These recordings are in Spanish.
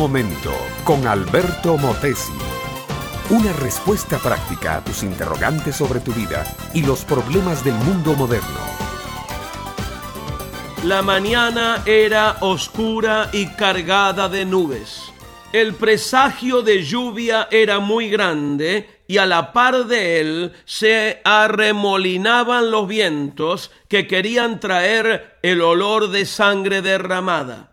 momento con Alberto Motesi. Una respuesta práctica a tus interrogantes sobre tu vida y los problemas del mundo moderno. La mañana era oscura y cargada de nubes. El presagio de lluvia era muy grande y a la par de él se arremolinaban los vientos que querían traer el olor de sangre derramada.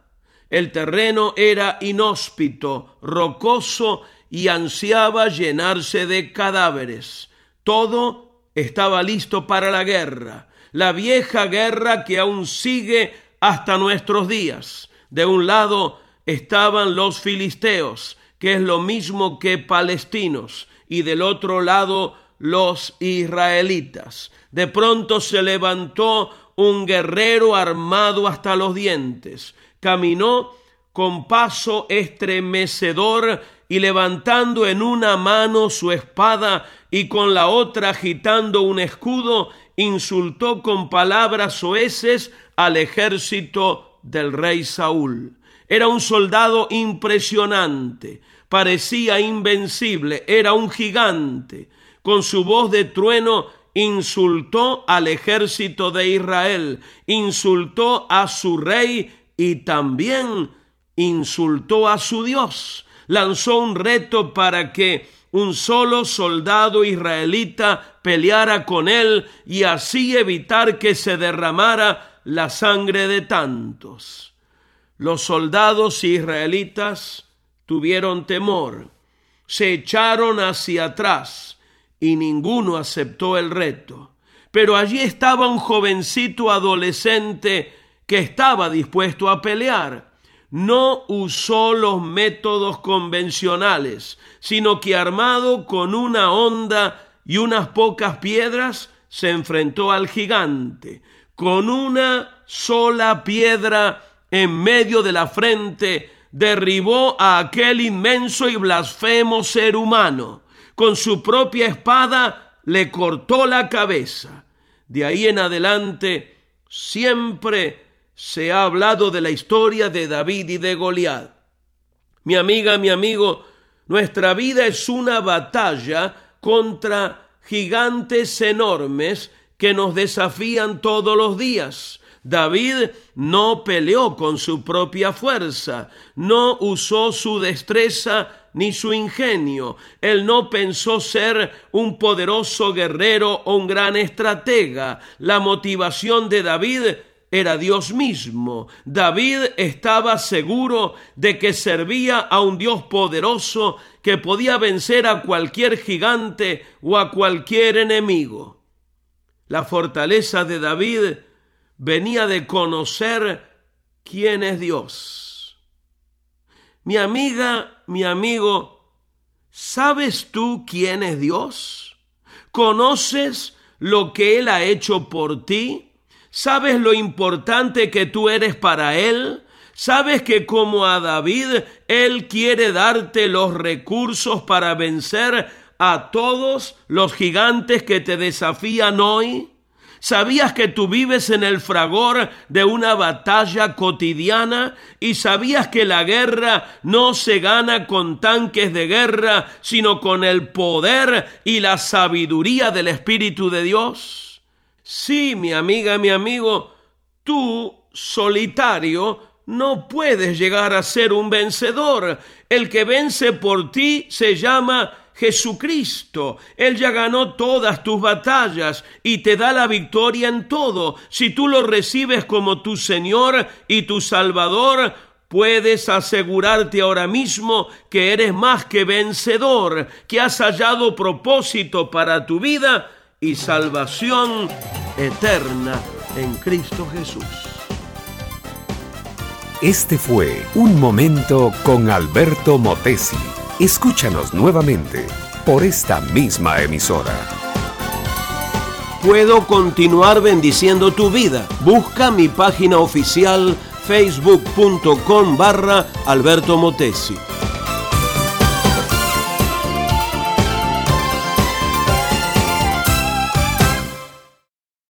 El terreno era inhóspito, rocoso y ansiaba llenarse de cadáveres. Todo estaba listo para la guerra, la vieja guerra que aún sigue hasta nuestros días. De un lado estaban los filisteos, que es lo mismo que palestinos, y del otro lado los israelitas. De pronto se levantó un guerrero armado hasta los dientes caminó con paso estremecedor y levantando en una mano su espada y con la otra agitando un escudo, insultó con palabras soeces al ejército del rey Saúl. Era un soldado impresionante, parecía invencible, era un gigante. Con su voz de trueno insultó al ejército de Israel, insultó a su rey y también insultó a su Dios. Lanzó un reto para que un solo soldado israelita peleara con él y así evitar que se derramara la sangre de tantos. Los soldados israelitas tuvieron temor, se echaron hacia atrás y ninguno aceptó el reto. Pero allí estaba un jovencito adolescente que estaba dispuesto a pelear. No usó los métodos convencionales, sino que armado con una honda y unas pocas piedras, se enfrentó al gigante. Con una sola piedra en medio de la frente, derribó a aquel inmenso y blasfemo ser humano. Con su propia espada le cortó la cabeza. De ahí en adelante, siempre se ha hablado de la historia de David y de Goliat. Mi amiga, mi amigo, nuestra vida es una batalla contra gigantes enormes que nos desafían todos los días. David no peleó con su propia fuerza, no usó su destreza ni su ingenio. Él no pensó ser un poderoso guerrero o un gran estratega. La motivación de David era Dios mismo. David estaba seguro de que servía a un Dios poderoso que podía vencer a cualquier gigante o a cualquier enemigo. La fortaleza de David venía de conocer quién es Dios. Mi amiga, mi amigo, ¿sabes tú quién es Dios? ¿Conoces lo que Él ha hecho por ti? ¿Sabes lo importante que tú eres para Él? ¿Sabes que como a David, Él quiere darte los recursos para vencer a todos los gigantes que te desafían hoy? ¿Sabías que tú vives en el fragor de una batalla cotidiana? ¿Y sabías que la guerra no se gana con tanques de guerra, sino con el poder y la sabiduría del Espíritu de Dios? Sí, mi amiga, mi amigo, tú, solitario, no puedes llegar a ser un vencedor. El que vence por ti se llama Jesucristo. Él ya ganó todas tus batallas y te da la victoria en todo. Si tú lo recibes como tu Señor y tu Salvador, puedes asegurarte ahora mismo que eres más que vencedor, que has hallado propósito para tu vida y salvación eterna en Cristo Jesús. Este fue Un Momento con Alberto Motesi. Escúchanos nuevamente por esta misma emisora. Puedo continuar bendiciendo tu vida. Busca mi página oficial facebook.com barra Alberto Motesi.